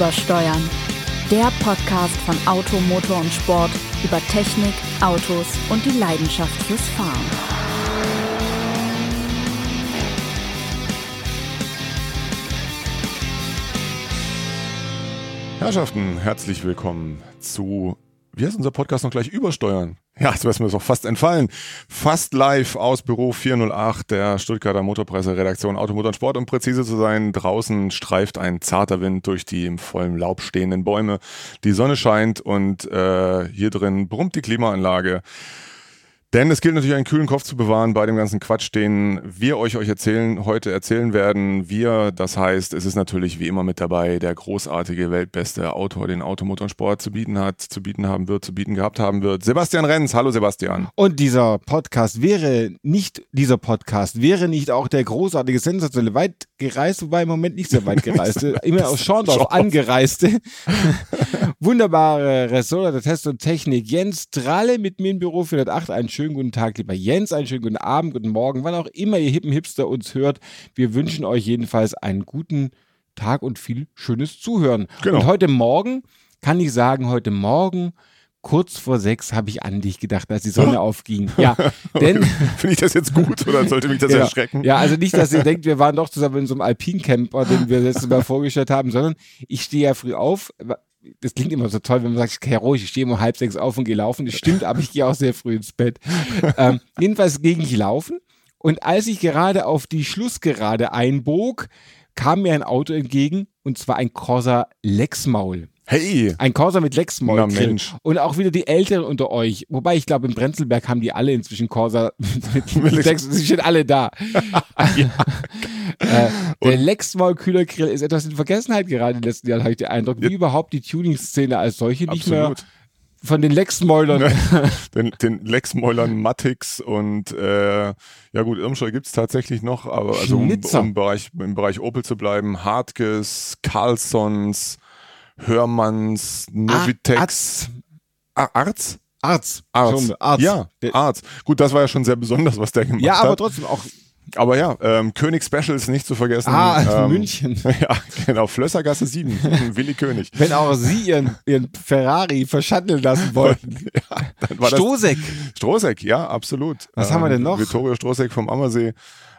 Übersteuern. Der Podcast von Auto, Motor und Sport über Technik, Autos und die Leidenschaft fürs Fahren. Herrschaften, herzlich willkommen zu, wie heißt unser Podcast noch gleich, Übersteuern. Ja, das wäre mir doch fast entfallen. Fast live aus Büro 408 der Stuttgarter Motorpresse Redaktion Automotor und Sport. Um präzise zu sein, draußen streift ein zarter Wind durch die im vollen Laub stehenden Bäume. Die Sonne scheint und äh, hier drin brummt die Klimaanlage. Denn es gilt natürlich einen kühlen Kopf zu bewahren bei dem ganzen Quatsch, den wir euch euch erzählen, heute erzählen werden. Wir, das heißt, es ist natürlich wie immer mit dabei der großartige, weltbeste Autor, den Automotor und Sport zu bieten hat, zu bieten haben wird, zu bieten gehabt haben wird. Sebastian Renz. Hallo Sebastian. Und dieser Podcast wäre nicht, dieser Podcast wäre nicht auch der großartige, sensationelle, weit gereiste, wobei im Moment nicht sehr weit gereiste, immer aus Schorndorf angereiste, wunderbare Ressort der Test und Technik, Jens Tralle mit mir im Büro 408, einen schönen guten Tag, lieber Jens, einen schönen guten Abend, guten Morgen, wann auch immer ihr hippen Hipster uns hört. Wir wünschen euch jedenfalls einen guten Tag und viel schönes Zuhören. Genau. Und heute Morgen kann ich sagen, heute Morgen kurz vor sechs habe ich an dich gedacht, als die Sonne aufging. Ja, denn Finde ich das jetzt gut oder sollte mich das Genau. erschrecken? Ja, also nicht, dass ihr denkt, wir waren doch zusammen in so einem Alpincamper, den wir letztes Mal vorgestellt haben, sondern ich stehe ja früh auf. Das klingt immer so toll, wenn man sagt, heroisch, ich stehe um halb sechs auf und gehe laufen. Das stimmt, aber ich gehe auch sehr früh ins Bett. Ähm, jedenfalls ging ich laufen und als ich gerade auf die Schlussgerade einbog, kam mir ein Auto entgegen und zwar ein Corsa Lexmaul. Hey, Ein Corsa mit Mensch. Und auch wieder die Älteren unter euch. Wobei ich glaube, im Brenzelberg haben die alle inzwischen Corsa mit, mit Lex. Sie sind alle da. äh, der Lexmaul Kühlergrill ist etwas in Vergessenheit geraten in den letzten Jahren, habe ich den Eindruck. Wie überhaupt die Tuning-Szene als solche nicht mehr absolut. von den Lexmaulern. Den, den Lexmäulern Mattix und äh, ja gut, Irmscheu gibt's tatsächlich noch, aber also um, um im, Bereich, im Bereich Opel zu bleiben, Hartges, Carlsons, Hörmanns, Novitex, Ah, Arz? Arzt. Arz. Schon, Arzt. Ja, Arz. Gut, das war ja schon sehr besonders, was der gemacht ja, hat. aber trotzdem auch. Aber ja, ähm, König Specials nicht zu vergessen. Ah, ähm, München. Ja, genau, Flössergasse 7, Willi König. Wenn auch Sie Ihren, Ihren Ferrari verschatteln lassen wollten. Ja, dann war das Stosek. Strohseck, ja, absolut. Ähm, Was haben wir denn noch? Vittorio Strohseck vom Ammersee.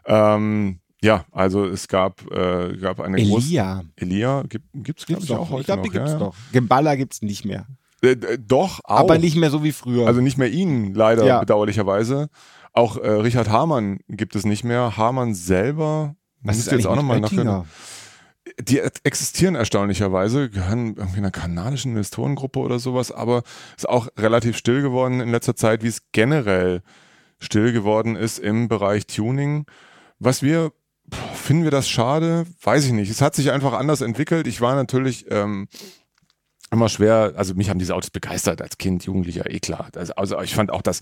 Ähm, ja, also es gab, äh, gab eine große. Elia. Elia gibt, gibt's, glaube Gibt's ich, auch heute Ich glaube, die noch. gibt's ja, noch. Gemballa gibt's nicht mehr. Äh, äh, doch, auch. Aber nicht mehr so wie früher. Also nicht mehr ihn, leider, Ja. bedauerlicherweise. Auch äh, Richard Hamann gibt es nicht mehr. Hamann selber. Was müsste jetzt auch nochmal nachhören. Die existieren erstaunlicherweise, gehören irgendwie einer kanadischen Investorengruppe oder sowas, aber ist auch relativ still geworden in letzter Zeit, wie es generell still geworden ist im Bereich Tuning. Was wir, finden wir das schade? Weiß ich nicht. Es hat sich einfach anders entwickelt. Ich war natürlich ähm, immer schwer, also mich haben diese Autos begeistert als Kind, Jugendlicher, eh klar. Also, also ich fand auch das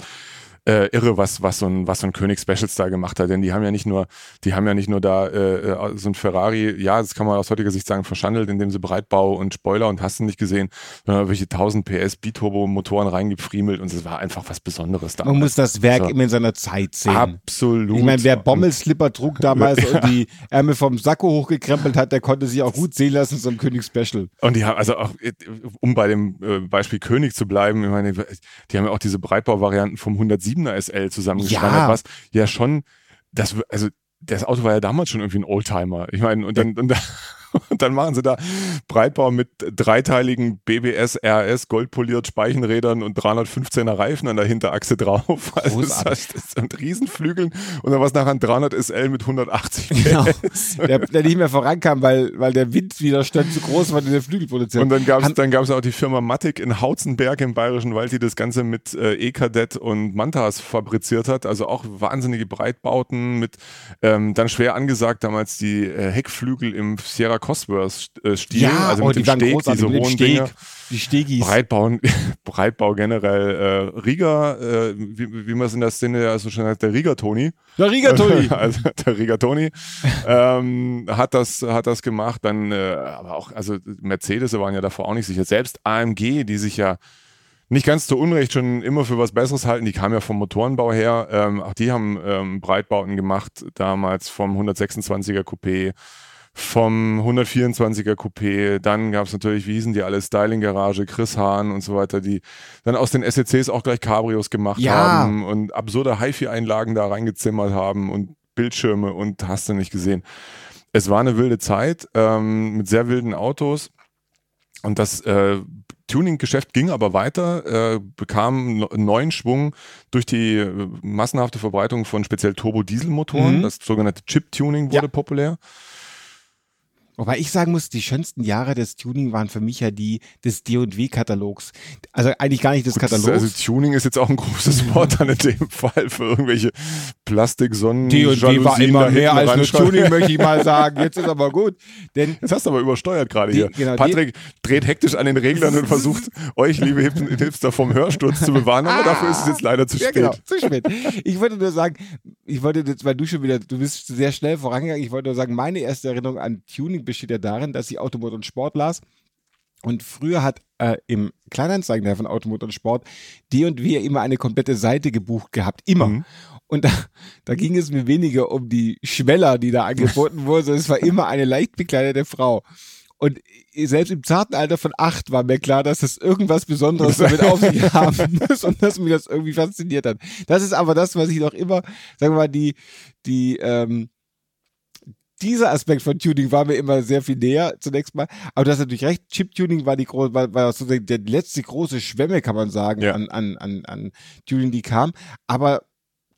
äh, irre, was, was so ein, was so ein König Specials da gemacht hat, denn die haben ja nicht nur, die haben ja nicht nur da äh, äh, so ein Ferrari, ja, das kann man aus heutiger Sicht sagen, verschandelt, indem sie Breitbau und Spoiler und hast du nicht gesehen, sondern welche 1000 PS Biturbo-Motoren reingefriemelt und es war einfach was Besonderes da. Man muss das Werk So. immer in seiner Zeit sehen. Absolut. Ich meine, wer Bommelslipper trug damals und die Ärmel vom Sakko hochgekrempelt hat, der konnte sich auch gut sehen lassen zum Königsspecial. Und die haben, also auch, äh, um bei dem äh, Beispiel König zu bleiben, ich meine, die haben ja auch diese Breitbau-Varianten vom 107er SL zusammengeschneidert, Ja. was ja schon, das, also das Auto war ja damals schon irgendwie ein Oldtimer. Ich meine, und dann, und, dann- und dann machen sie da Breitbau mit dreiteiligen BBS RS goldpoliert Speichenrädern und 315er Reifen an der Hinterachse drauf. Also das, Großartig. das sind Riesenflügeln und dann was nachher ein 300 SL mit 180 Genau. PS. Der, der nicht mehr vorankam, weil, weil der Windwiderstand zu groß war, den der Flügel produziert. Und dann gab es dann gab's auch die Firma Matic in Hautzenberg im Bayerischen Wald, die das Ganze mit äh, E-Kadett und Mantas fabriziert hat. Also auch wahnsinnige Breitbauten mit ähm, dann schwer angesagt damals die äh, Heckflügel im Sierra Cosworth-Stil. ja, also oh, mit die dem Steg, diese hohen Steg, Dinger. Die Stegis. Breitbau, Breitbau generell. Äh, Riga, äh, wie, wie man es in der Szene ja so schön heißt, der Rigatoni. Der Rigatoni. also der Rigatoni ähm, hat das hat das gemacht. Dann, äh, aber auch also Mercedes waren ja davor auch nicht sicher. Selbst AMG, die sich ja nicht ganz zu Unrecht schon immer für was Besseres halten. Die kamen ja vom Motorenbau her. Ähm, auch die haben ähm, Breitbauten gemacht, damals vom 126er Coupé, vom 124er Coupé, dann gab es natürlich, wie hießen die alle, Styling Garage, Chris Hahn und so weiter, die dann aus den SECs auch gleich Cabrios gemacht Ja. haben und absurde HiFi-Einlagen da reingezimmert haben und Bildschirme und hast du nicht gesehen. Es war eine wilde Zeit ähm, mit sehr wilden Autos und das äh, Tuning-Geschäft ging aber weiter, äh, bekam neuen Schwung durch die äh, massenhafte Verbreitung von speziell Turbo-Dieselmotoren. Mhm. Das sogenannte Chip-Tuning wurde Ja. populär. Wobei ich sagen muss, die schönsten Jahre des Tuning waren für mich ja die des D&W-Katalogs. Also eigentlich gar nicht des Gut, das- Katalogs. Also Tuning ist jetzt auch ein großes Wort dann in dem Fall für irgendwelche Plastik-Sonnen. D&W war Jalousien immer mehr als nur. Tuning, möchte ich mal sagen. Jetzt ist aber gut. Denn Das hast du aber übersteuert gerade Die- hier. genau, die- Patrick dreht hektisch an den Reglern und versucht, euch, liebe Hip- Hipster, vom Hörsturz zu bewahren, aber dafür ist es jetzt leider zu Ja, spät. genau, zu spät. Ich wollte nur sagen, ich wollte jetzt, weil du schon wieder, du bist sehr schnell vorangegangen, ich wollte nur sagen, meine erste Erinnerung an Tuning besteht ja darin, dass ich Automotor und Sport las. Und früher hat äh, im Kleinanzeigen von Automotor und Sport die und wir immer eine komplette Seite gebucht gehabt. Immer. Mhm. Und da, da ging es mir weniger um die Schmeller, die da angeboten wurden, sondern es war immer eine leicht bekleidete Frau. Und selbst im zarten Alter von acht war mir klar, dass das irgendwas Besonderes damit auf sich haben muss und dass mich das irgendwie fasziniert hat. Das ist aber das, was ich noch immer, sagen wir mal, die, die, ähm, dieser Aspekt von Tuning war mir immer sehr viel näher, zunächst mal. Aber du hast natürlich recht, Chip-Tuning war die große, war, war sozusagen der letzte große Schwemme, kann man sagen, Ja. an, an, an, an Tuning, die kam. Aber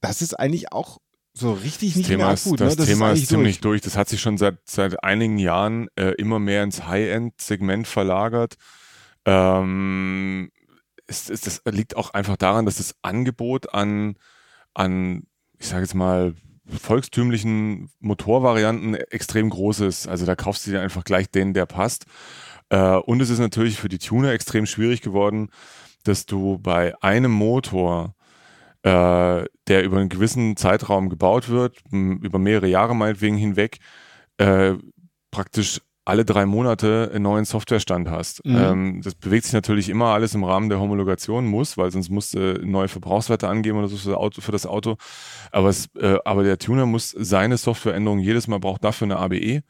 das ist eigentlich auch so richtig Das nicht Thema mehr ist, akut. das ne? Thema ist eigentlich ziemlich durch. Das hat sich schon seit, seit einigen Jahren äh, immer mehr ins High-End-Segment verlagert. Ähm, es, es, das liegt auch einfach daran, dass das Angebot an, an ich sage jetzt mal, volkstümlichen Motorvarianten extrem groß ist. Also da kaufst du dir einfach gleich den, der passt. Äh, und es ist natürlich für die Tuner extrem schwierig geworden, dass du bei einem Motor äh, der über einen gewissen Zeitraum gebaut wird, über mehrere Jahre meinetwegen hinweg, äh, praktisch alle drei Monate einen neuen Softwarestand hast. Mhm. Ähm, das bewegt sich natürlich immer alles im Rahmen der Homologation, muss, weil sonst musst du neue Verbrauchswerte angeben oder so für das Auto. Für das Auto. Aber, es, äh, aber der Tuner muss seine Softwareänderungen jedes Mal braucht dafür eine ABE.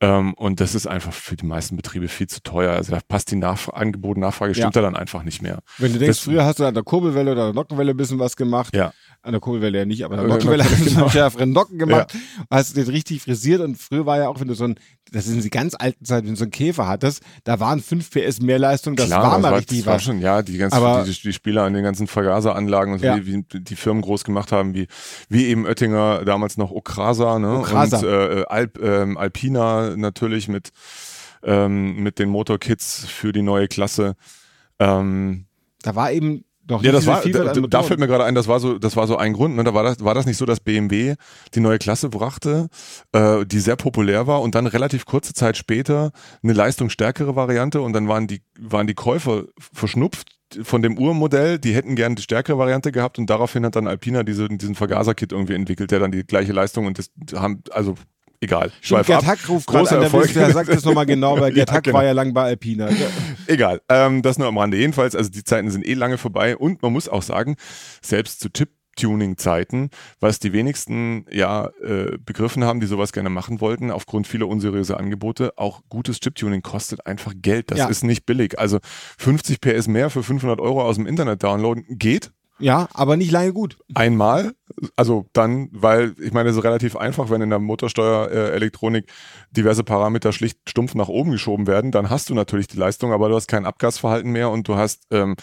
Ähm, und das ist einfach für die meisten Betriebe viel zu teuer. Also da passt die Nachf Angebot, Nachfrage stimmt da dann einfach nicht mehr. Wenn du denkst, Das- früher hast du an der Kurbelwelle oder der Nockenwelle ein bisschen was gemacht. Ja. An der Kurbelwelle ja nicht, aber an Äh, der Nockenwelle hast du einen schärferen Nocken gemacht. Hast den richtig frisiert und früher war ja auch, wenn du so ein, das in die ganz alten Zeit, wenn du so einen Käfer hattest, da waren 5 PS mehr Leistung, das Klar, war mal das richtig das war was. schon, ja, die ganzen Aber- die, die Spieler an den ganzen Vergaseranlagen und so, Ja. wie, wie die Firmen groß gemacht haben, wie, wie eben Oettinger, damals noch Okrasa, ne? Okrasa. Und äh, Alp, ähm, Alpina natürlich mit, ähm, mit den Motorkits für die neue Klasse. Ähm, Da war eben doch ja, das war, da, da fällt mir gerade ein, das war so, das war so ein Grund. Ne? Da war das, war das nicht so, dass BMW die neue Klasse brachte, äh, die sehr populär war und dann relativ kurze Zeit später eine leistungsstärkere Variante und dann waren die, waren die Käufer verschnupft von dem Urmodell, die hätten gern die stärkere Variante gehabt und daraufhin hat dann Alpina diese, diesen Vergaser-Kit irgendwie entwickelt, der dann die gleiche Leistung und das haben, also egal. Stimmt, Gerd. Hack ruft Großer an, der Erfolg. Erfolg. sagt das nochmal genau, weil Gerd Ja, Hack genau. war ja lang bei Alpina. Egal, ähm, das nur am Rande. Jedenfalls, also die Zeiten sind eh lange vorbei und man muss auch sagen, selbst zu Chip-Tuning-Zeiten, was die wenigsten ja äh, begriffen haben, die sowas gerne machen wollten, aufgrund vieler unseriöser Angebote, auch gutes Chip-Tuning kostet einfach Geld. Das Ja. ist nicht billig. Also 50 PS mehr für 500 Euro aus dem Internet downloaden geht. Ja, aber nicht lange gut. Einmal, also dann, weil ich meine, es ist relativ einfach, wenn in der Motorsteuerelektronik Elektronik diverse Parameter schlicht stumpf nach oben geschoben werden, dann hast du natürlich die Leistung, aber du hast kein Abgasverhalten mehr und du hast ähm,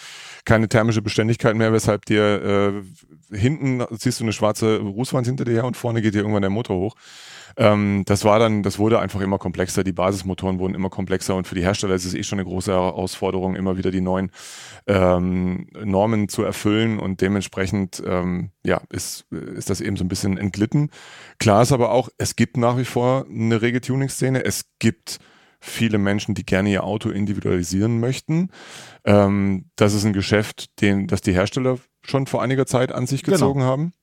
keine thermische Beständigkeit mehr, weshalb dir äh, hinten siehst du eine schwarze Rußwand hinter dir her und vorne geht dir irgendwann der Motor hoch. Ähm, das war dann, das wurde einfach immer komplexer. Die Basismotoren wurden immer komplexer und für die Hersteller ist es eh schon eine große Herausforderung, immer wieder die neuen ähm, Normen zu erfüllen und dementsprechend ähm, ja, ist, ist das eben so ein bisschen entglitten. Klar ist aber auch, es gibt nach wie vor eine rege Tuning-Szene. Es gibt viele Menschen, die gerne ihr Auto individualisieren möchten. Ähm, das ist ein Geschäft, den, das die Hersteller schon vor einiger Zeit an sich Genau. gezogen haben.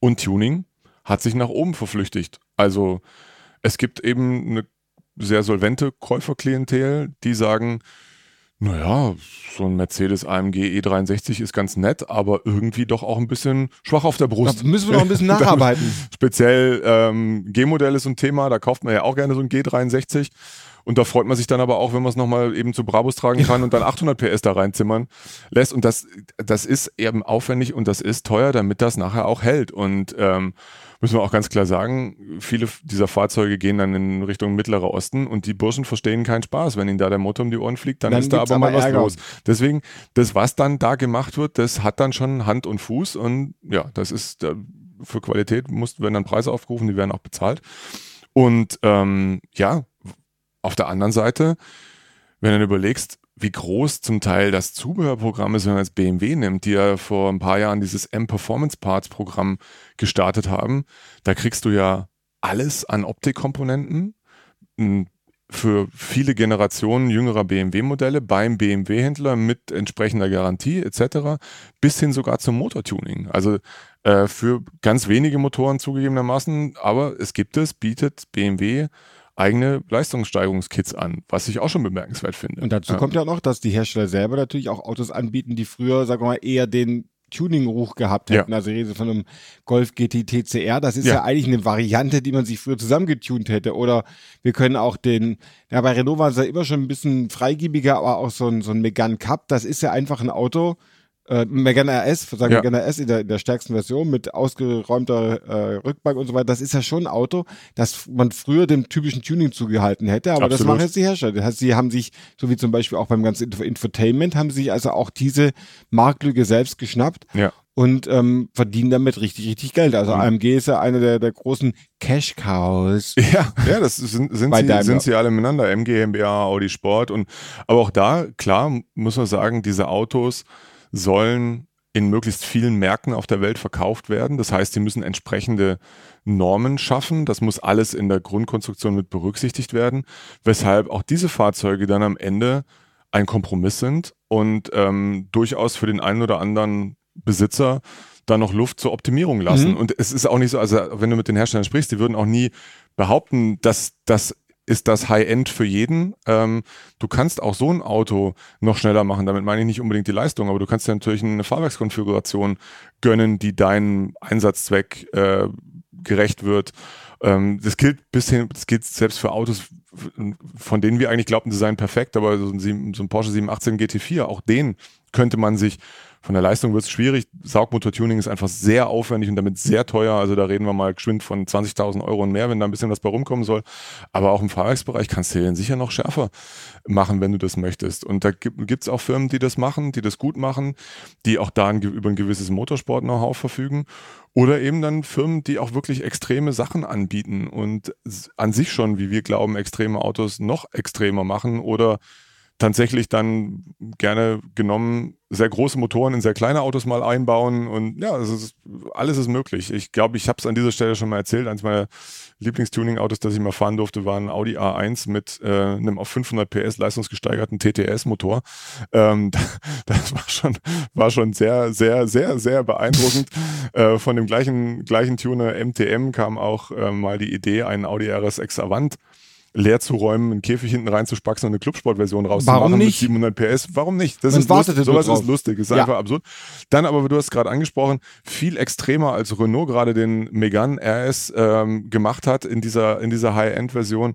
Und Tuning hat sich nach oben verflüchtigt. Also es gibt eben eine sehr solvente Käuferklientel, die sagen, Naja, so ein Mercedes AMG E63 ist ganz nett, aber irgendwie doch auch ein bisschen schwach auf der Brust. Da müssen wir noch ein bisschen nacharbeiten. Speziell ähm, G-Modell ist ein Thema, da kauft man ja auch gerne so ein G63. Und da freut man sich dann aber auch, wenn man es nochmal eben zu Brabus tragen kann und dann 800 PS da reinzimmern lässt. Und das, das ist eben aufwendig und das ist teuer, damit das nachher auch hält. Und ähm, müssen wir auch ganz klar sagen, viele dieser Fahrzeuge gehen dann in Richtung Mittlerer Osten und die Burschen verstehen keinen Spaß. Wenn ihnen da der Motor um die Ohren fliegt, dann, Dann ist da gibt's aber mal aber was Ärger. los. Deswegen, das, was dann da gemacht wird, das hat dann schon Hand und Fuß und ja, das ist für Qualität muss, werden dann Preise aufgerufen, die werden auch bezahlt. Und ähm, ja, auf der anderen Seite, wenn du überlegst, wie groß zum Teil das Zubehörprogramm ist, wenn man jetzt BMW nimmt, die ja vor ein paar Jahren dieses M-Performance Parts Programm gestartet haben, da kriegst du ja alles an Optikkomponenten m, für viele Generationen jüngerer BMW-Modelle beim BMW-Händler mit entsprechender Garantie etc. bis hin sogar zum Motortuning. Also äh, für ganz wenige Motoren zugegebenermaßen, aber es gibt es, bietet BMW eigene Leistungssteigerungskits an, was ich auch schon bemerkenswert finde. Und dazu ja. kommt ja noch, dass die Hersteller selber natürlich auch Autos anbieten, die früher, sagen wir mal, eher den Tuning-Ruch gehabt Ja. hätten. Also ich rede von einem Golf GT TCR. Das ist ja. Ja. eigentlich eine Variante, die man sich früher zusammengetunt hätte. Oder wir können auch den, ja, bei Renault war es ja immer schon ein bisschen freigiebiger, aber auch so ein, so ein Megane Cup, das ist ja einfach ein Auto, äh, Megane RS, sagen Ja. Megane RS in der, in der stärksten Version mit ausgeräumter äh, Rückbank und so weiter. Das ist ja schon ein Auto, das man früher dem typischen Tuning zugehalten hätte, aber das Absolut. machen jetzt die Hersteller. Das heißt, sie haben sich, so wie zum Beispiel auch beim ganzen Info Infotainment, haben sich also auch diese Marktlücke selbst geschnappt Ja. und ähm, verdienen damit richtig, richtig Geld. Also Mhm. AMG ist ja einer der, der großen Cash Cows. Ja, ja, das sind, sind, Bei sie, sind sie alle miteinander. MG, MBA, Audi Sport und aber auch da, klar, muss man sagen, diese Autos sollen in möglichst vielen Märkten auf der Welt verkauft werden. Das heißt, sie müssen entsprechende Normen schaffen. Das muss alles in der Grundkonstruktion mit berücksichtigt werden, weshalb auch diese Fahrzeuge dann am Ende ein Kompromiss sind und ähm, durchaus für den einen oder anderen Besitzer da noch Luft zur Optimierung lassen. Mhm. Und es ist auch nicht so, also wenn du mit den Herstellern sprichst, die würden auch nie behaupten, dass das ist das High-End für jeden. Ähm, du kannst auch so ein Auto noch schneller machen. Damit meine ich nicht unbedingt die Leistung, aber du kannst dir natürlich eine Fahrwerkskonfiguration gönnen, die deinem Einsatzzweck äh, gerecht wird. Ähm, das gilt bis hin, das gilt selbst für Autos, von denen wir eigentlich glaubten, sie seien perfekt, aber so ein, so ein Porsche 718 GT4, auch den könnte man sich von der Leistung wird es schwierig. Saugmotor-Tuning ist einfach sehr aufwendig und damit sehr teuer. Also da reden wir mal geschwind von 20.000 Euro und mehr, wenn da ein bisschen was bei rumkommen soll. Aber auch im Fahrwerksbereich kannst du den sicher noch schärfer machen, wenn du das möchtest. Und da gibt es auch Firmen, die das machen, die das gut machen, die auch da ein, über ein gewisses Motorsport-Know-how verfügen. Oder eben dann Firmen, die auch wirklich extreme Sachen anbieten und an sich schon, wie wir glauben, extreme Autos noch extremer machen oder tatsächlich dann gerne genommen sehr große Motoren in sehr kleine Autos mal einbauen und ja, ist, alles ist möglich. Ich glaube, ich habe es an dieser Stelle schon mal erzählt. Eines meiner Lieblingstuning-Autos, das ich mal fahren durfte, war ein Audi A1 mit äh, einem auf 500 PS leistungsgesteigerten TTS-Motor. Ähm, das war schon, war schon sehr, sehr, sehr, sehr beeindruckend. äh, von dem gleichen, gleichen Tuner MTM kam auch äh, mal die Idee, einen Audi RSX Avant leer zu räumen, einen Käfig hinten reinzuspacken und eine Clubsport-Version rauszumachen Warum nicht? mit 700 PS. Warum nicht? Das Man ist lustig. Sowas drauf. ist lustig. Ist Ja. einfach absurd. Dann aber, du hast gerade angesprochen, viel extremer als Renault gerade den Megane RS ähm, gemacht hat in dieser, in dieser High-End-Version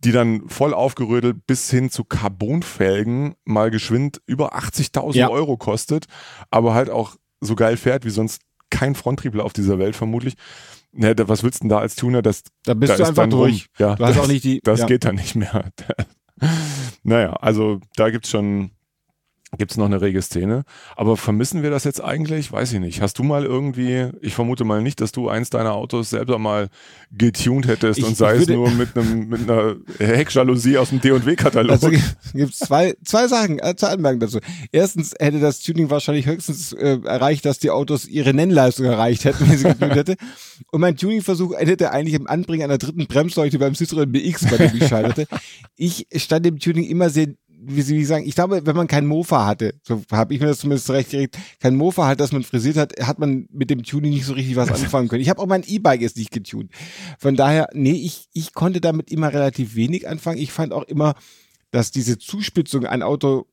die dann voll aufgerödelt bis hin zu Carbonfelgen mal geschwind über 80.000 Ja. Euro kostet, aber halt auch so geil fährt wie sonst kein Fronttriebler auf dieser Welt vermutlich. Ne, da- was willst du denn da als Tuner? Das, Da bist da du ist einfach dann durch. Ja, Du hast das, auch nicht die. das ja. geht dann nicht mehr. naja, also da gibt's schon, gibt's noch eine rege Szene. Aber vermissen wir das jetzt eigentlich? Weiß ich nicht. Hast du mal irgendwie, ich vermute mal nicht, dass du eins deiner Autos selber mal getuned hättest Ich- und sei es nur mit einem mit einer Heckjalousie aus dem D&W-Katalog. Also gibt es zwei, zwei Sachen, äh, zwei Anmerkungen dazu. Erstens hätte das Tuning wahrscheinlich höchstens äh, erreicht, dass die Autos ihre Nennleistung erreicht hätten, wenn sie getunt hätte. Und mein Tuningversuch endete eigentlich im Anbringen einer dritten Bremsleuchte beim Citroën BX, bei dem ich scheiterte. Ich stand dem Tuning immer sehr wie Sie wie sagen, ich glaube, wenn man kein Mofa hatte, so habe ich mir das zumindest zurechtgelegt, kein Mofa hat, das man frisiert hat, hat man mit dem Tuning nicht so richtig was anfangen können. Ich habe auch mein E-Bike jetzt nicht getunt. Von daher, nee, ich, ich konnte damit immer relativ wenig anfangen. Ich fand auch immer, dass diese Zuspitzung ein Auto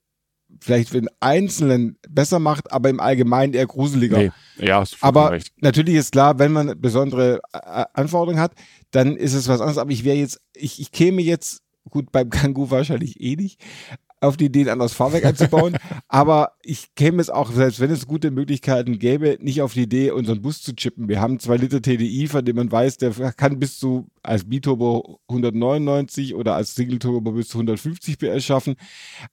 vielleicht für den Einzelnen besser macht, aber im Allgemeinen eher gruseliger. Nee, ja, Aber recht. natürlich ist klar, wenn man besondere äh, Anforderungen hat, dann ist es was anderes. Aber ich wäre jetzt, ich, ich käme jetzt, gut, beim Kangoo wahrscheinlich eh nicht, auf die Idee, ein anderes Fahrwerk einzubauen. aber ich käme es auch, selbst wenn es gute Möglichkeiten gäbe, nicht auf die Idee, unseren Bus zu chippen. Wir haben zwei Liter TDI, von dem man weiß, der kann bis zu als Biturbo 199 oder als Single-Turbo bis zu 150 PS schaffen.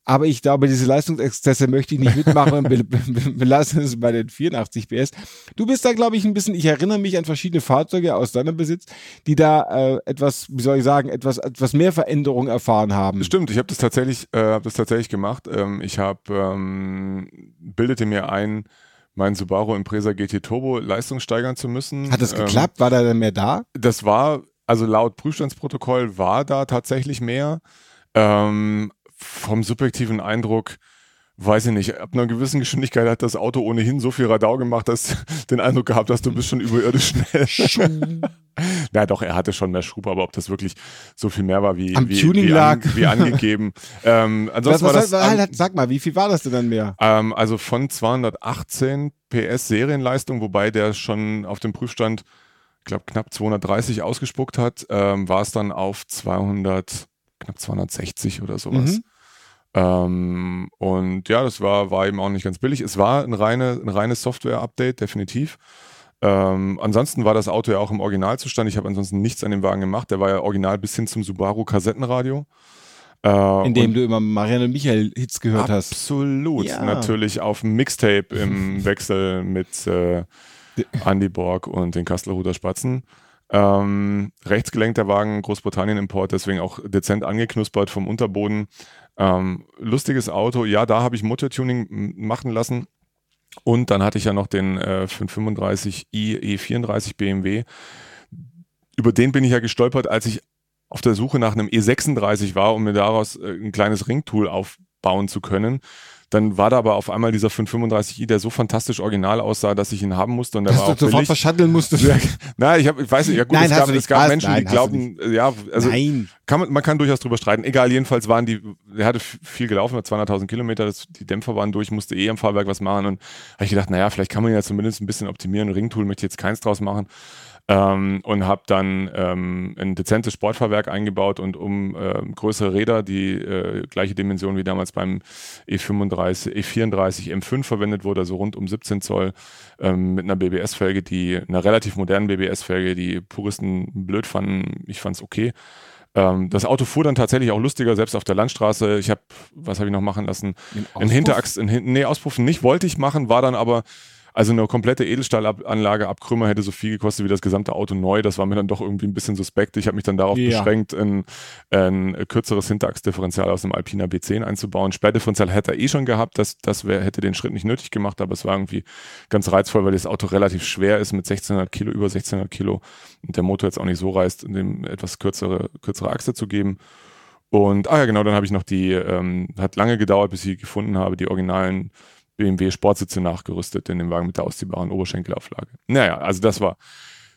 Aber ich glaube, diese Leistungsexzesse möchte ich nicht mitmachen und be be belassen es bei den 84 PS. Du bist da, glaube ich, ein bisschen, ich erinnere mich an verschiedene Fahrzeuge aus deinem Besitz, die da äh, etwas, wie soll ich sagen, etwas, etwas mehr Veränderung erfahren haben. Stimmt, ich habe das tatsächlich, äh, das tatsächlich gemacht. Ähm, ich habe ähm, bildete mir ein, meinen Subaru Impreza GT Turbo Leistung steigern zu müssen. Hat das Ähm, geklappt? War da denn mehr da? das war, also laut Prüfstandsprotokoll war da tatsächlich mehr. Ähm, vom subjektiven Eindruck, weiß ich nicht, ab einer gewissen Geschwindigkeit hat das Auto ohnehin so viel Radau gemacht, dass du den Eindruck gehabt hast, du bist schon überirdisch schnell. Na doch, er hatte schon mehr Schub, aber ob das wirklich so viel mehr war, wie, Am wie, Tuning wie, lag. wie angegeben. ähm, ansonsten Was, war was, das, halt, an- halt, sag mal, wie viel war das denn dann mehr? ähm, also von 218 PS Serienleistung, wobei der schon auf dem Prüfstand, ich glaube, knapp 230 ausgespuckt hat, ähm, war es dann auf 200, knapp 260 oder sowas. Mhm. Ähm, und ja, das war, war eben auch nicht ganz billig. Es war ein, reine, ein reines Software-Update, definitiv. Ähm, ansonsten war das Auto ja auch im Originalzustand. Ich habe ansonsten nichts an dem Wagen gemacht. Der war ja original bis hin zum Subaru Kassettenradio. Äh, In dem du immer Marianne und Michael Hits gehört hast. Absolut. Ja. Natürlich auf dem Mixtape im Wechsel mit äh, Andy Borg und den Kastelruther Spatzen. Ähm, rechtsgelenkter Wagen, Großbritannien-Import, deswegen auch dezent angeknuspert vom Unterboden. Ähm, lustiges Auto. Ja, da habe ich Motortuning machen lassen. Und dann hatte ich ja noch den äh, 535i E34 BMW. Über den bin ich ja gestolpert, als ich auf der Suche nach einem E36 war, um mir daraus äh, ein kleines Ringtool aufbauen zu können. Dann war da aber auf einmal dieser 535i, der so fantastisch original aussah, dass ich ihn haben musste und der Dass war du auch sofort billig. verschatteln musstest. Na, ich habe, ich weiß nicht, ja gut, Nein, es gab, es gab? Menschen, Nein, die glaubten, ja, also Nein. kann man, man kann durchaus drüber streiten. Egal, jedenfalls waren die, der hatte viel gelaufen, 200.000 Kilometer, das, die Dämpfer waren durch, musste eh am Fahrwerk was machen und habe ich gedacht, naja, vielleicht kann man ja zumindest ein bisschen optimieren. Ringtool möchte ich jetzt keins draus machen. Ähm, und habe dann ähm, ein dezentes Sportfahrwerk eingebaut und um ähm, größere Räder, die äh, gleiche Dimension wie damals beim E35, E34 M5 verwendet wurde, also rund um 17 Zoll ähm, mit einer BBS-Felge, die einer relativ modernen BBS-Felge, die Puristen blöd fanden. Ich fand es okay. Ähm, das Auto fuhr dann tatsächlich auch lustiger, selbst auf der Landstraße. Ich habe, was habe ich noch machen lassen? Ein? Hinterachs, ein, Hin- nee, Auspuffen nicht, wollte ich machen, war dann aber, also eine komplette Edelstahlanlage abkrümmer hätte so viel gekostet wie das gesamte Auto neu. Das war mir dann doch irgendwie ein bisschen suspekt. Ich habe mich dann darauf Ja. beschränkt, ein, ein kürzeres Hinterachsdifferenzial aus einem Alpina B10 einzubauen. Sperrdifferenzial hätte er eh schon gehabt, das, das wär, hätte den Schritt nicht nötig gemacht, aber es war irgendwie ganz reizvoll, weil das Auto relativ schwer ist mit 1600 Kilo, über 1600 Kilo und der Motor jetzt auch nicht so reißt, dem etwas kürzere, kürzere Achse zu geben. Und, ah ja, genau, dann habe ich noch die, ähm, hat lange gedauert, bis ich gefunden habe, die originalen BMW Sportsitze nachgerüstet in dem Wagen mit der ausziehbaren Oberschenkelauflage. Naja, also das war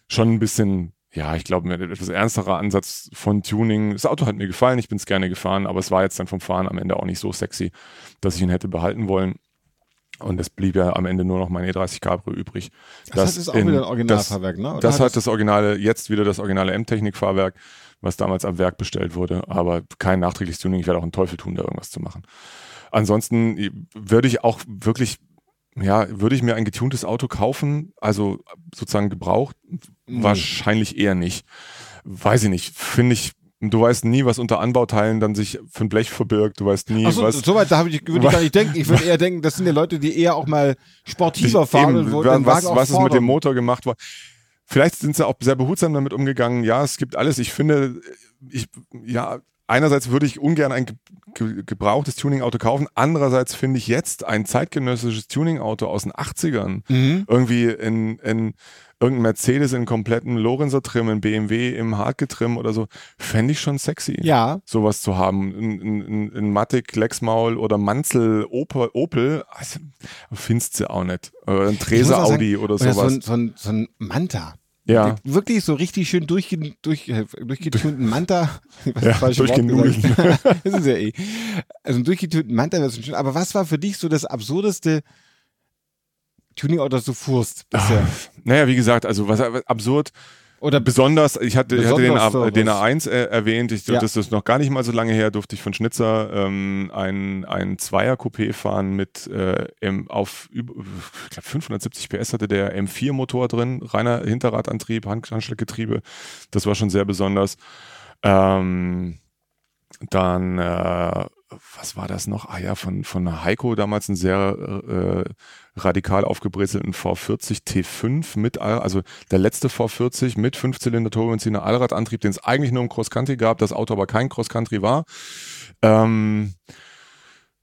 schon ein bisschen, ja, ich glaube, ein etwas ernsterer Ansatz von Tuning. Das Auto hat mir gefallen, ich bin es gerne gefahren, aber es war jetzt dann vom Fahren am Ende auch nicht so sexy, dass ich ihn hätte behalten wollen. Und es blieb ja am Ende nur noch mein E30 Cabrio übrig. Das, ist auch wieder ein Originalfahrwerk, ne? Oder Das hat das originale, jetzt wieder das originale M-Technik-Fahrwerk, was damals am Werk bestellt wurde, aber kein nachträgliches Tuning. Ich werde auch einen Teufel tun, da irgendwas zu machen. Ansonsten würde ich auch wirklich, ja, würde ich mir ein getuntes Auto kaufen, also sozusagen gebraucht? Nee. Wahrscheinlich eher nicht. Weiß ich nicht. Finde ich, du weißt nie, was unter Anbauteilen dann sich für ein Blech verbirgt. Du weißt nie, was. so weit da hab ich, würde ich gar nicht denken. Ich würde eher denken, das sind ja Leute, die eher auch mal sportiver fahren eben, und den was, Wagen auch was ist mit dem. Motor gemacht worden? Vielleicht sind sie auch sehr behutsam damit umgegangen. Ja, es gibt alles. Ich finde, ich, ja, einerseits würde ich ungern ein ge ge gebrauchtes Tuning-Auto kaufen. Andererseits finde ich jetzt ein zeitgenössisches Tuning-Auto aus den 80ern Mhm. irgendwie in, in irgendein Mercedes in komplettem Lorenzer-Trim, in BMW im Hardgetrim oder so, fände ich schon sexy Ja, sowas zu haben. Ein, ein, ein Matic, Lexmaul oder Manzel, Opel, Opel also, findest du auch nicht. Oder ein sagen, Audi oder oder so sowas. ein, so, ein, so ein Manta. Ja. Wirklich so richtig schön durchge durch, äh, durchgetunten Manta. Was Ja, das falsche Wort durchgenudelt. gesagt? das ist ja eh. Also einen durchgetunten Manta wäre so schön. Aber was war für dich so das absurdeste Tuning-Auto, das du fuhrst bisher? Naja, wie gesagt, also was absurd. Oder Besonders, ich hatte, ich hatte den, Besonders A, den was. A1 äh, erwähnt, ich, Ja. das ist noch gar nicht mal so lange her, durfte ich von Schnitzer ähm, ein, ein Zweier-Coupé fahren mit äh, M, auf über, ich glaub 570 PS hatte der M4-Motor drin, reiner Hinterradantrieb, Hand, Handschlaggetriebe, das war schon sehr besonders. Ähm, dann, äh, was war das noch? Ah ja, von, von Heiko damals einen sehr äh, radikal aufgebrezelten V40 T5 mit, also der letzte V40 mit Fünfzylinder Turbobenziner Allradantrieb, den es eigentlich nur im Cross-Country gab, das Auto aber kein Cross-Country war. Ähm,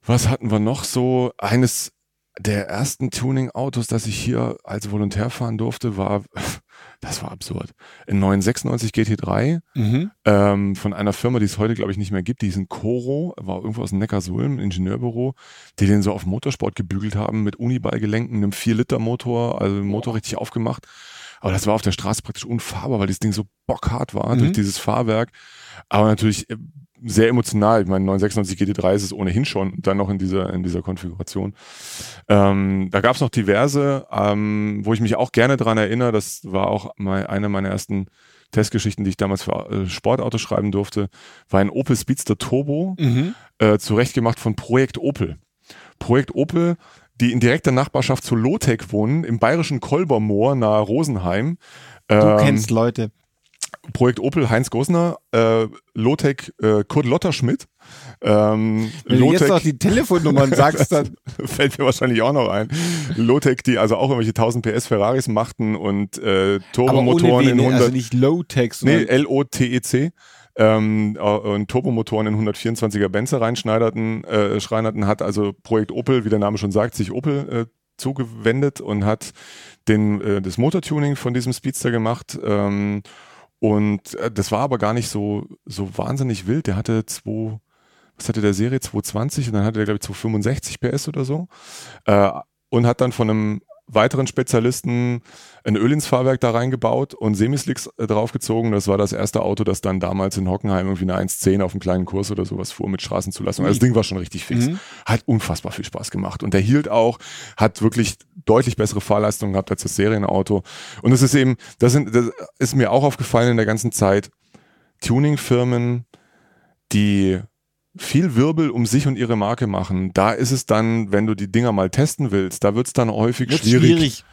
was hatten wir noch so? Eines der ersten Tuning-Autos, das ich hier als Volontär fahren durfte, war, das war absurd. Ein 996 GT3 Mhm. ähm, von einer Firma, die es heute, glaube ich, nicht mehr gibt. Die ist in Coro, war irgendwo aus dem Neckarsulm, ein Ingenieurbüro, die den so auf Motorsport gebügelt haben mit Uniballgelenken, einem 4-Liter-Motor, also Motor richtig aufgemacht. Aber das war auf der Straße praktisch unfahrbar, weil das Ding so bockhart war Mhm. durch dieses Fahrwerk. Aber natürlich äh, sehr emotional. Ich meine, 996 GT3 ist es ohnehin schon, dann noch in dieser, in dieser Konfiguration. Ähm, da gab es noch diverse, ähm, wo ich mich auch gerne dran erinnere. Das war auch mal eine meiner ersten Testgeschichten, die ich damals für äh, Sportautos schreiben durfte, war ein Opel Speedster Turbo, Mhm. äh, zurechtgemacht von Projekt Opel. Projekt Opel, die in direkter Nachbarschaft zu Lotec wohnen, im bayerischen Kolbermoor nahe Rosenheim. Du Ähm, kennst Leute. Projekt Opel Heinz Gosner, äh, Lotec äh, Kurt Lotterschmidt. Ähm, Wenn du jetzt noch Lotec die Telefonnummern sagst, dann fällt mir wahrscheinlich auch noch ein. Lotec, die also auch irgendwelche 1000 PS Ferraris machten und äh, Turbomotoren w, in ne? 100 Also nicht Low-Tech, sondern Nee, L-O-T-E-C. Ähm, äh, und Turbomotoren in 124er Benze reinschneiderten, äh, schreinerten, hat also Projekt Opel, wie der Name schon sagt, sich Opel äh, zugewendet und hat den, äh, das Motortuning von diesem Speedster gemacht. Ähm, und äh, das war aber gar nicht so, so wahnsinnig wild. Der hatte zwei, was hatte der Serie? 220 und dann hatte der, glaube ich, 265 PS oder so. Äh, und hat dann von einem weiteren Spezialisten ein Öl ins Fahrwerk da reingebaut und Semislicks äh, draufgezogen. Das war das erste Auto, das dann damals in Hockenheim irgendwie eine 1.10 auf einem kleinen Kurs oder sowas fuhr mit Straßenzulassung. Also das Ding war schon richtig fix. Mhm. Hat unfassbar viel Spaß gemacht. Und der hielt auch, hat wirklich deutlich bessere Fahrleistung gehabt als das Serienauto. Und es ist eben, das, sind, das ist mir auch aufgefallen in der ganzen Zeit, Tuningfirmen, die viel Wirbel um sich und ihre Marke machen. Da ist es dann, wenn du die Dinger mal testen willst, da wird es dann häufig Wird's schwierig. schwierig.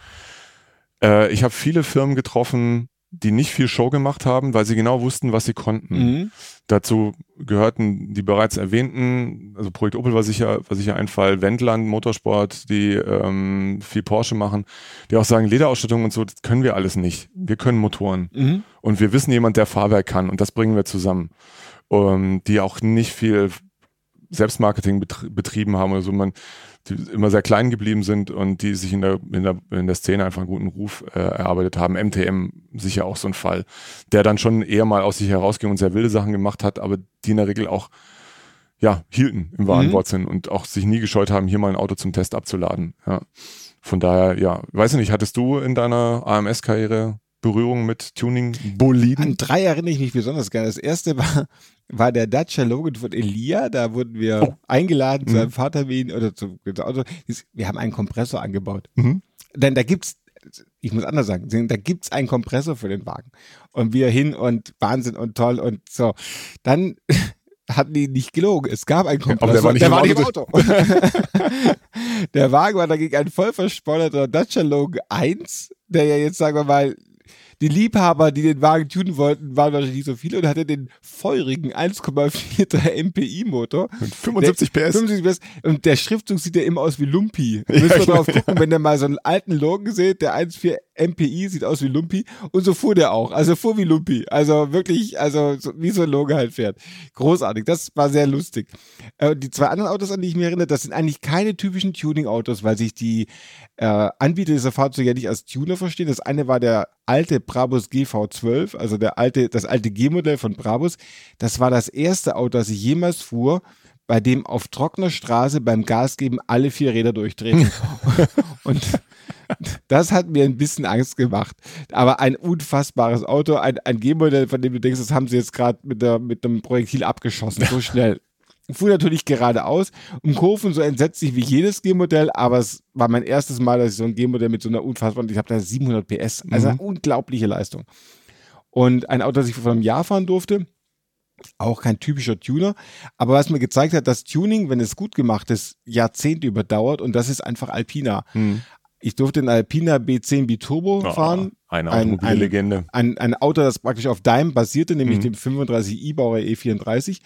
Äh, ich habe viele Firmen getroffen, die nicht viel Show gemacht haben, weil sie genau wussten, was sie konnten. Mhm. Dazu gehörten die bereits erwähnten, also Projekt Opel war sicher, war sicher ein Fall, Wendland Motorsport, die ähm, viel Porsche machen, die auch sagen, Lederausstattung und so, das können wir alles nicht. Wir können Motoren. Mhm. Und wir wissen jemand, der Fahrwerk kann und das bringen wir zusammen. Um, die auch nicht viel Selbstmarketing betr betrieben haben oder so, man, die immer sehr klein geblieben sind und die sich in der, in der, in der Szene einfach einen guten Ruf äh, erarbeitet haben. MTM sicher auch so ein Fall, der dann schon eher mal aus sich herausging und sehr wilde Sachen gemacht hat, aber die in der Regel auch ja, hielten im wahren Mhm. Wortsinn und auch sich nie gescheut haben, hier mal ein Auto zum Test abzuladen. Ja. Von daher, ja, weiß ich nicht, hattest du in deiner AMS-Karriere Berührung mit Tuning-Boliden? An drei erinnere ich mich besonders gerne. Das erste war, war der Dacia Logan von Elia. Da wurden wir Oh. eingeladen zu Mhm. einem Fahrtermin oder zum Auto. Wir haben einen Kompressor angebaut. Mhm. Denn da gibt's, ich muss anders sagen, da gibt's einen Kompressor für den Wagen. Und wir hin und Wahnsinn und toll und so. Dann hatten die nicht gelogen. Es gab einen aber Kompressor. der war nicht im im Auto. der Wagen war dagegen ein voll verspoilerter Dacia Logan 1, der ja jetzt, sagen wir mal, die Liebhaber, die den Wagen tunen wollten, waren wahrscheinlich nicht so viele und hatte den feurigen 1,4 MPI-Motor. Mit 75 PS. 75 PS. Und der Schriftzug sieht ja immer aus wie Lumpi. Ja, Müssen wir drauf gucken, wenn ihr mal so einen alten Logan seht, der 1,4 MPI sieht aus wie Lumpi. Und so fuhr der auch. Also fuhr wie Lumpi. Also wirklich, also so, wie so ein Logan halt fährt. Großartig. Das war sehr lustig. Äh, die zwei anderen Autos, an die ich mich erinnere, das sind eigentlich keine typischen Tuning-Autos, weil sich die äh, Anbieter dieser Fahrzeuge ja nicht als Tuner verstehen. Das eine war der alte Brabus GV12, also der alte, das alte G-Modell von Brabus. Das war das erste Auto, das ich jemals fuhr, bei dem auf trockener Straße beim Gasgeben alle vier Räder durchdrehen. und Das hat mir ein bisschen Angst gemacht. Aber ein unfassbares Auto, ein, ein G-Modell, von dem du denkst, das haben sie jetzt gerade mit, mit einem Projektil abgeschossen, so schnell. Fuhr natürlich geradeaus, um Kurven so entsetzlich wie jedes G-Modell, aber es war mein erstes Mal, dass ich so ein G-Modell mit so einer unfassbaren, ich habe da 700 PS, also eine unglaubliche Leistung. Und ein Auto, das ich vor einem Jahr fahren durfte, auch kein typischer Tuner, aber was mir gezeigt hat, dass Tuning, wenn es gut gemacht ist, Jahrzehnte überdauert und das ist einfach Alpina. Hm. Ich durfte den Alpina B10 Biturbo Oh, fahren. eine Ein- automobile ein- Legende. Ein, ein Auto, das praktisch auf Daim basierte, nämlich Mhm. dem 35i Bauer E34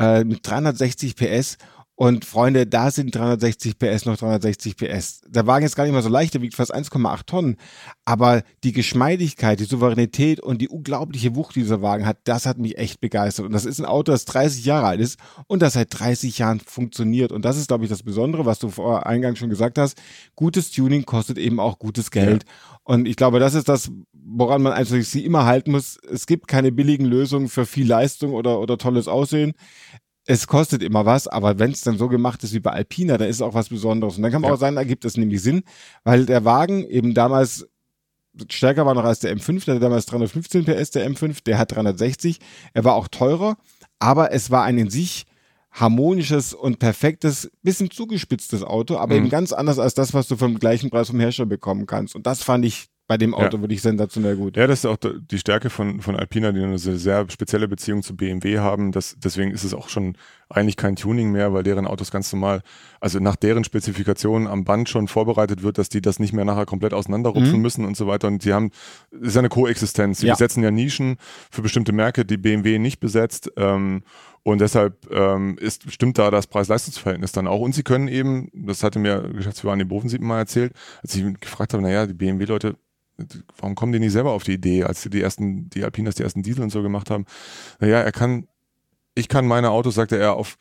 äh, mit 360 PS. Und Freunde, da sind 360 PS noch 360 PS. Der Wagen ist gar nicht mal so leicht, der wiegt fast 1,8 Tonnen. Aber die Geschmeidigkeit, die Souveränität und die unglaubliche Wucht, die dieser Wagen hat, das hat mich echt begeistert. Und das ist ein Auto, das 30 Jahre alt ist und das seit 30 Jahren funktioniert. Und das ist, glaube ich, das Besondere, was du vor Eingang schon gesagt hast. Gutes Tuning kostet eben auch gutes Geld. Und ich glaube, das ist das, woran man eigentlich sie immer halten muss. Es gibt keine billigen Lösungen für viel Leistung oder, oder tolles Aussehen. Es kostet immer was, aber wenn es dann so gemacht ist wie bei Alpina, dann ist es auch was Besonderes. Und dann kann man Ja. auch sagen, da gibt es nämlich Sinn, weil der Wagen eben damals stärker war noch als der M5, der hatte damals 315 PS, der M5, der hat 360. Er war auch teurer, aber es war ein in sich harmonisches und perfektes, bisschen zugespitztes Auto, aber Mhm. eben ganz anders als das, was du vom gleichen Preis vom Hersteller bekommen kannst. Und das fand ich bei dem Auto Ja. wirklich sensationell gut. Ja, das ist auch die Stärke von, von Alpina, die eine sehr, sehr spezielle Beziehung zu BMW haben. Das, deswegen ist es auch schon eigentlich kein Tuning mehr, weil deren Autos ganz normal, also nach deren Spezifikationen am Band schon vorbereitet wird, dass die das nicht mehr nachher komplett auseinanderrupfen Mhm. müssen und so weiter. Und sie haben, es ist ja eine Koexistenz. Sie Ja. besetzen ja Nischen für bestimmte Märkte, die BMW nicht besetzt. Ähm, und deshalb ähm, ist, stimmt da das Preis-Leistungs-Verhältnis dann auch. Und sie können eben, das hatte mir Geschäftsführer Andi Bovensiepen mal erzählt, als ich ihn gefragt habe, naja, die BMW-Leute, warum kommen die nicht selber auf die Idee, als die, ersten, die Alpinas die ersten Diesel und so gemacht haben? Naja, er kann, ich kann meine Autos, sagte er, auf,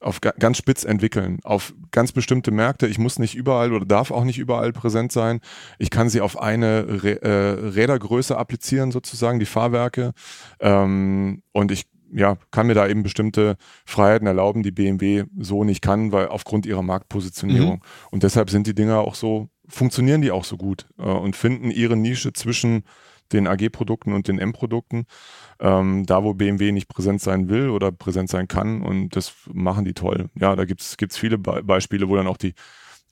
auf ga- ganz spitz entwickeln, auf ganz bestimmte Märkte. Ich muss nicht überall oder darf auch nicht überall präsent sein. Ich kann sie auf eine Rä- äh, Rädergröße applizieren, sozusagen, die Fahrwerke. Ähm, und ich ja, kann mir da eben bestimmte Freiheiten erlauben, die BMW so nicht kann, weil aufgrund ihrer Marktpositionierung. Und deshalb sind die Dinger auch so, funktionieren die auch so gut äh, und finden ihre Nische zwischen den AG-Produkten und den M-Produkten, ähm, da wo BMW nicht präsent sein will oder präsent sein kann und das machen die toll. Ja, da gibt's gibt's viele Be Beispiele, wo dann auch die,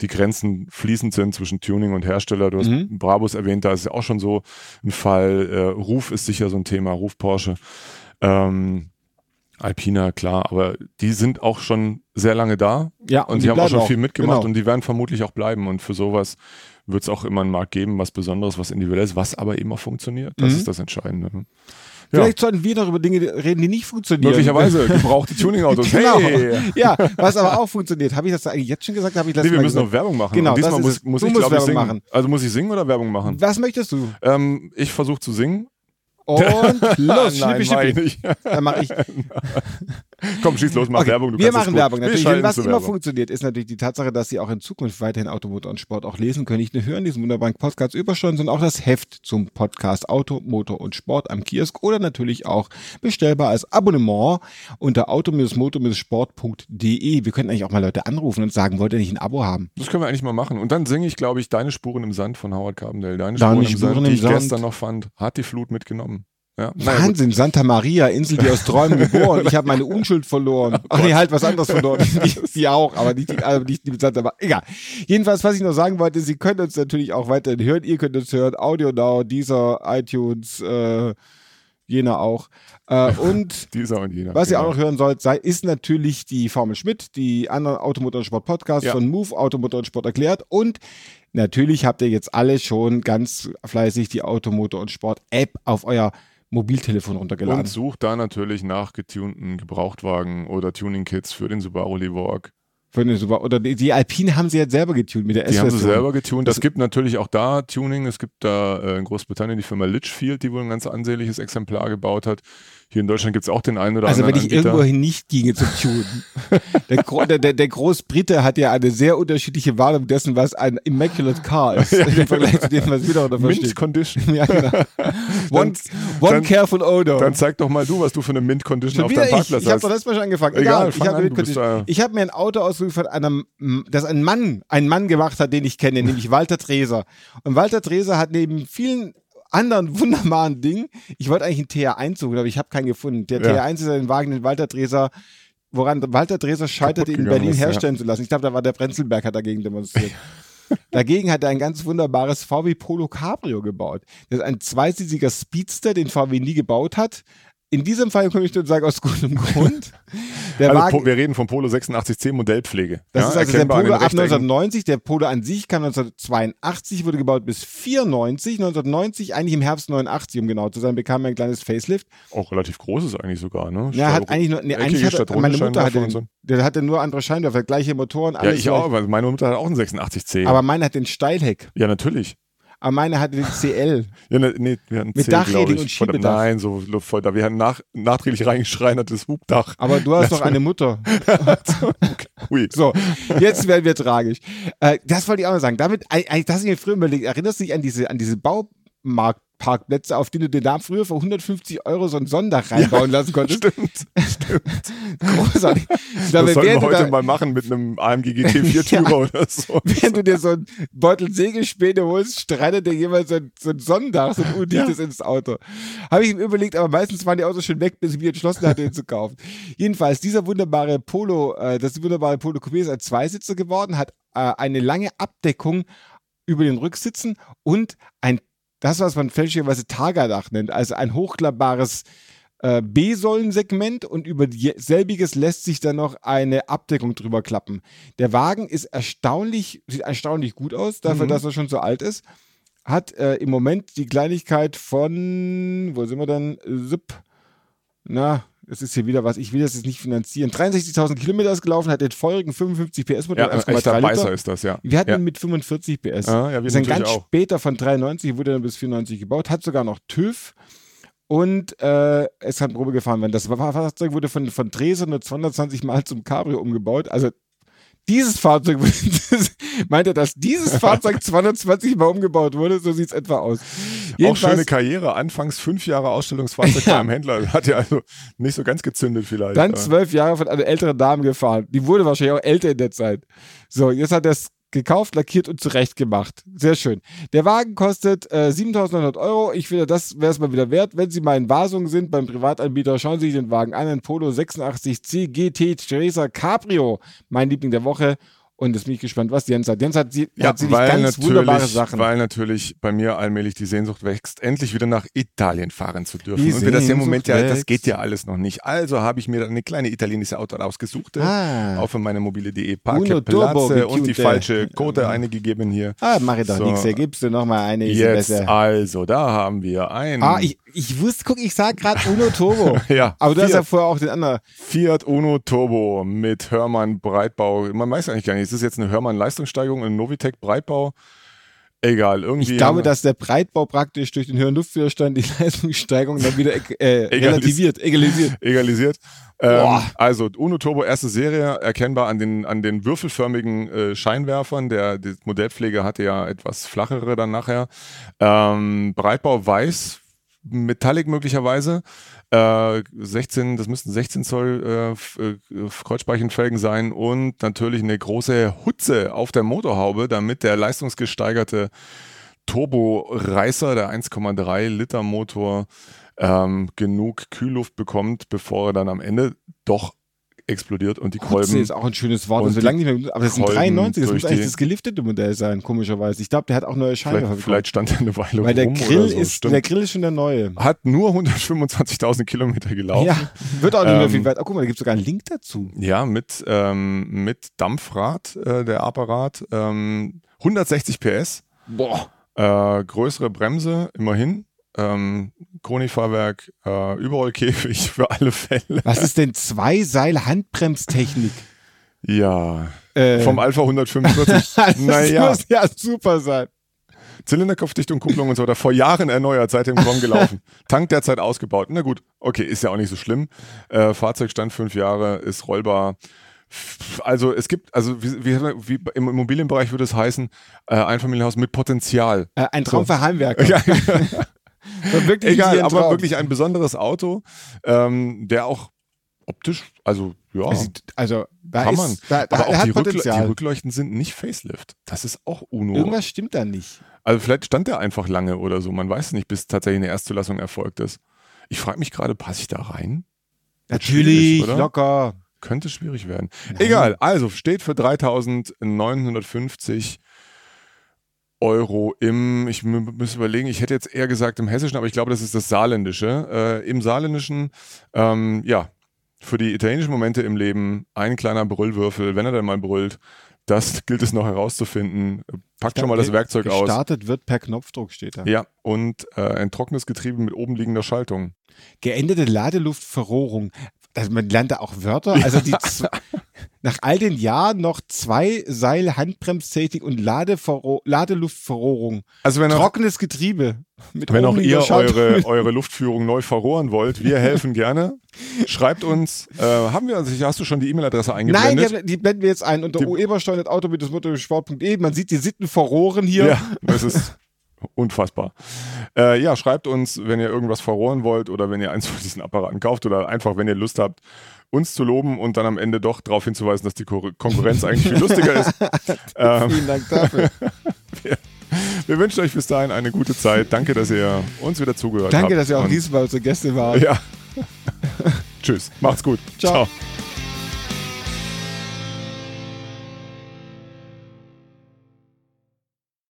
die Grenzen fließend sind zwischen Tuning und Hersteller. Du hast Mhm. Brabus erwähnt, da ist ja auch schon so ein Fall. Äh, Ruf ist sicher so ein Thema, Ruf Porsche. Ähm, Alpina, klar, aber die sind auch schon sehr lange da Ja, und, die sie haben auch schon viel mitgemacht Genau. und die werden vermutlich auch bleiben. Und für sowas wird es auch immer einen Markt geben, was Besonderes, was Individuelles, was aber eben auch funktioniert. Das Mhm. ist das Entscheidende. Ja, Vielleicht sollten wir noch über Dinge reden, die nicht funktionieren. möglicherweise gebrauchte Tuning-Autos. Genau. Hey! Ja, was aber auch funktioniert. Habe ich das eigentlich jetzt schon gesagt? Habe ich Nee, wir müssen noch Werbung machen. Genau, und diesmal das muss, ist es. muss Du ich, musst glaube ich, Werbung singen. machen. Also muss ich singen oder Werbung machen? Was möchtest du? Ähm, ich versuche zu singen. Und los, Nein, schnippi, schnippi. Dann mach ich. Komm, schieß los, mach Okay, Werbung. Du wir machen. Werbung natürlich. Denn was immer Werbung. funktioniert, ist natürlich die Tatsache, dass Sie auch in Zukunft weiterhin Automotor und Sport auch lesen können. Nicht nur hören diesen wunderbaren Podcast übersteuern, sondern auch das Heft zum Podcast Auto, Motor und Sport am Kiosk oder natürlich auch bestellbar als Abonnement unter auto-motor-sport.de. Wir könnten eigentlich auch mal Leute anrufen und sagen, wollt ihr nicht ein Abo haben? Das können wir eigentlich mal machen. Und dann singe ich, glaube ich, Deine Spuren im Sand von Howard Carpendale. Deine Deine Spuren im Spuren Sand, im die ich Sand. gestern noch fand, hat die Flut mitgenommen. Ja, naja, gut. Wahnsinn, Santa Maria, Insel, die aus Träumen geboren. Ich habe meine Unschuld verloren. Ach nee, halt was anderes verloren. Die, die auch, aber nicht die, aber nicht die mit Santa Maria. Egal. Jedenfalls, was ich noch sagen wollte, Sie können uns natürlich auch weiterhin hören. Ihr könnt uns hören. Audio Now, dieser iTunes, äh, jener auch. Äh, und Dieser und jener. was ihr genau. auch noch hören sollt, sei, ist natürlich die Formel Schmidt, die anderen Automotor und Sport Podcasts Ja. von Move Automotor und Sport erklärt. Und natürlich habt ihr jetzt alle schon ganz fleißig die Automotor und Sport App auf euer Mobiltelefon runtergeladen. Und sucht da natürlich nach getunten Gebrauchtwagen oder Tuning-Kits für den Subaru Livorg. Für oder die, die Alpine haben sie jetzt selber getunt mit der Die haben sie S-Version. selber getunt. Das- Es gibt natürlich auch da Tuning. Es gibt da äh, in Großbritannien die Firma Litchfield, die wohl ein ganz ansehnliches Exemplar gebaut hat. Hier in Deutschland gibt es auch den einen oder Also wenn anderen ich Anbieter. irgendwohin nicht ginge zum Tunen. der, der, der, Großbrite hat ja eine sehr unterschiedliche Wahrnehmung dessen, was ein Immaculate Car ist. Im Vergleich zu dem, was wir darunter Mint verstehen. Condition. Ja, genau. One, one dann- careful odor. Dann zeig doch mal du, was du für eine Mint-Condition Schon auf deinem ich. Parkplatz Ich habe hast. doch letztes Mal schon angefangen. Egal, Egal, ich habe ich habe mir ein Auto ausgesucht von einem, das ein Mann, ein Mann gemacht hat, den ich kenne, nämlich Walter Treser. Und Walter Treser hat neben vielen anderen wunderbaren Dingen, ich wollte eigentlich einen TR1 suchen, aber ich habe keinen gefunden. Der Ja. TR1 ist ein Wagen, den Walter Treser woran Walter Treser scheiterte, in Berlin ist, ja. herstellen zu lassen. Ich glaube, da war der Brenzelberg hat dagegen demonstriert. Dagegen hat er ein ganz wunderbares VW Polo Cabrio gebaut. Das ist ein zweisitziger Speedster, den VW nie gebaut hat. In diesem Fall kann ich nur sagen, aus gutem Grund. Also, Wagen, wir reden vom Polo 86C Modellpflege. das ja, ist also der Polo ab Rechtecken. 1990. Der Polo an sich kam 1982, wurde gebaut bis 94. 1990, eigentlich im Herbst 89, um genau zu sein, bekam er ein kleines Facelift. Auch relativ groß ist eigentlich sogar, ne? Ja, hat eigentlich nur, nee, eigentlich runde meine Mutter hatte, den, der hatte nur andere Scheinwerfer, gleiche Motoren, Ja, alles. ich gleich. auch, weil meine Mutter hat auch einen 86C. Aber meine hat den Steilheck. ja, natürlich. Aber meine hatte den CL. Ja, ne, nee, wir hatten Mit C, Dachreling ich. und Schiebedach. Nein, so voll da. Wir hatten nach, nachträglich reingeschreinertes Hubdach. Aber du hast doch eine Mutter. Ui. So, jetzt werden wir tragisch. Äh, das wollte ich auch noch sagen. Damit, das hast du mir früher überlegt. Erinnerst du dich an diese, an diese Baumarktparkplätze, auf denen du dir da früher für 150 Euro so ein Sondach reinbauen lassen konntest? Stimmt. Großartig. Ich glaube, Das sollten wir heute da, mal machen mit einem AMG GT4-Tourer oder so. während du dir so einen Beutel Sägespäne holst, streitet dir jemand so ein, so ein Sondach, so ein undichtes ins Auto. Habe ich mir überlegt, aber meistens waren die Autos schon weg, bis ich mich entschlossen hatte, ihn zu kaufen. Jedenfalls, dieser wunderbare Polo, äh, das wunderbare Polo Coupé ist ein Zweisitzer geworden, hat äh, eine lange Abdeckung über den Rücksitzen und ein, das, was man fälschlicherweise Targadach nennt, also ein hochklappbares äh, B-Säulensegment und über selbiges lässt sich dann noch eine Abdeckung drüber klappen. Der Wagen ist erstaunlich, sieht erstaunlich gut aus, dafür, Mhm. dass er schon so alt ist. Hat äh, im Moment die Kleinigkeit von, wo sind wir denn? Zip. Na, es ist hier wieder was, ich will das jetzt nicht finanzieren. 63.000 Kilometer ist gelaufen, hat den feurigen 55 PS Motor, Ja, ein echter 1,3 Beißer ist das, ja. Wir hatten ja. ihn mit 45 PS. Ja, ja, wir natürlich ganz auch. später von 93, wurde dann bis 94 gebaut, hat sogar noch TÜV und äh, es kann Probe gefahren werden. Das Fahrzeug wurde von, von Dresden nur 220 Mal zum Cabrio umgebaut. Also dieses Fahrzeug, meint er, dass dieses Fahrzeug 220 Mal umgebaut wurde? So sieht es etwa aus. Auch Jedenfalls- schöne Karriere. Anfangs fünf Jahre Ausstellungsfahrzeug Ja. beim Händler. Hat ja also nicht so ganz gezündet vielleicht. Dann zwölf Jahre von einer älteren Dame gefahren. Die wurde wahrscheinlich auch älter in der Zeit. So, jetzt hat er es gekauft, lackiert und zurecht gemacht. Sehr schön. Der Wagen kostet äh, 7.900 Euro. Ich finde, das wäre es mal wieder wert. Wenn Sie mal in Wasung sind beim Privatanbieter, schauen Sie sich den Wagen an. Ein Polo 86C GT Teresa Cabrio. Mein Liebling der Woche. Und jetzt bin ich gespannt, was Jens hat. Jens hat, sie, Ja, hat sie weil ganz wunderbare natürlich, Sachen. weil natürlich bei mir allmählich die Sehnsucht wächst, endlich wieder nach Italien fahren zu dürfen. Die und wir das im Moment ja, das wächst. geht ja alles noch nicht. Also habe ich mir eine kleine italienische Auto ausgesucht, Ah. auch für meine mobile.de Turbo, Parkplätze und die falsche Code eingegeben hier. ah, mach ich doch So. nichts. Da gibst du noch mal eine, Jetzt besser. also, da haben wir ein Ah, ich, ich wusste, guck, ich sag gerade Uno Turbo. ja, Aber du hast Fiat, ja vorher auch den anderen. Fiat Uno Turbo mit Hörmann Breitbau. Man weiß eigentlich gar nicht, ist jetzt eine Hörmann Leistungssteigerung, ein Novitec Breitbau? Egal, irgendwie. Ich glaube, dass der Breitbau praktisch durch den höheren Luftwiderstand die Leistungssteigerung dann wieder äh, relativiert, egalisiert. egalisiert. Ähm, also Uno Turbo erste Serie, erkennbar an den, an den würfelförmigen äh, Scheinwerfern. Der die Modellpflege hatte ja etwas flachere dann nachher. Ähm, Breitbau weiß, Metallic möglicherweise. Äh, 16, das müssten 16 Zoll äh, äh, Kreuzspeichenfelgen sein und natürlich eine große Hutze auf der Motorhaube, damit der leistungsgesteigerte Turbo-Reißer, der 1,3 Liter Motor, ähm, genug Kühlluft bekommt, bevor er dann am Ende doch explodiert und die Kolben. ist auch ein schönes Wort, das wir lange nicht mehr aber das ist ein Kolben 93, das muss eigentlich das geliftete Modell sein, komischerweise. Ich glaube, der hat auch neue Scheinwerfer Vielleicht, vielleicht stand er eine Weile Weil der rum Grill so. ist, Stimmt. der Grill ist schon der neue. Hat nur 125.000 Kilometer gelaufen. Ja, wird auch nicht mehr Ähm, viel weit. Oh, guck mal, da gibt es sogar einen Link dazu. Ja, mit, ähm, mit Dampfrad, äh, der Apparat. Ähm, 160 PS, Boah. äh, größere Bremse, immerhin. Ähm, Koni-Fahrwerk, äh, Überrollkäfig für alle Fälle. Was ist denn Zwei-Seil-Handbremstechnik? Ja, Äh, vom Alpha 145. das naja, muss ja super sein. Zylinderkopfdichtung, Kupplung und so weiter. Vor Jahren erneuert, seitdem kaum gelaufen. Tank derzeit ausgebaut. Na gut, okay, ist ja auch nicht so schlimm. Äh, Fahrzeugstand fünf Jahre, ist rollbar. Also es gibt, also wie, wie, wie im Immobilienbereich würde es heißen, äh, Einfamilienhaus mit Potenzial. Äh, ein Traum So. für Heimwerker. Ja. Wirklich Egal, aber wirklich ein besonderes Auto, ähm, der auch optisch, also ja, Also, da kann ist, man. Da, da, aber er auch die, Rückle die Rückleuchten sind nicht Facelift. Das ist auch UNO. Irgendwas stimmt da nicht. Also vielleicht stand der einfach lange oder so. Man weiß nicht, bis tatsächlich eine Erstzulassung erfolgt ist. Ich frage mich gerade, passe ich da rein? Natürlich, locker. Könnte schwierig werden. Egal, also steht für 3950 Euro im, ich muss überlegen, ich hätte jetzt eher gesagt im Hessischen, aber ich glaube, das ist das Saarländische. Äh, Im Saarländischen, ähm, ja, für die italienischen Momente im Leben ein kleiner Brüllwürfel, wenn er dann mal brüllt, das gilt es noch herauszufinden. Packt schon mal das Werkzeug aus. Gestartet wird per Knopfdruck, steht da. Ja, und äh, ein trockenes Getriebe mit oben liegender Schaltung. Geänderte Ladeluftverrohrung. Also man lernt da auch Wörter. Also die nach all den Jahren noch zwei Seil Handbremstechnik und Ladeverro Ladeluftverrohrung. Also wenn auch, Trockenes Getriebe. Mit wenn auch ihr eure, eure Luftführung neu verrohren wollt, wir helfen gerne. Schreibt uns, äh, haben wir, also hast du schon die E-Mail-Adresse Nein, eingeblendet? die, haben- die blenden wir jetzt ein unter uebersteuertauto-motorsport.de. Man sieht die Sitten verrohren hier. Ja, das ist unfassbar. Äh, ja, schreibt uns, wenn ihr irgendwas verrohren wollt oder wenn ihr eins von diesen Apparaten kauft oder einfach, wenn ihr Lust habt, uns zu loben und dann am Ende doch darauf hinzuweisen, dass die Ko- Konkurrenz eigentlich viel lustiger ist. Ähm, Vielen Dank dafür. wir wünschen euch bis dahin eine gute Zeit. Danke, dass ihr uns wieder zugehört habt. Danke, dass ihr auch diesmal unsere Gäste wart. Ja. Tschüss. Macht's gut. Ciao. Ciao.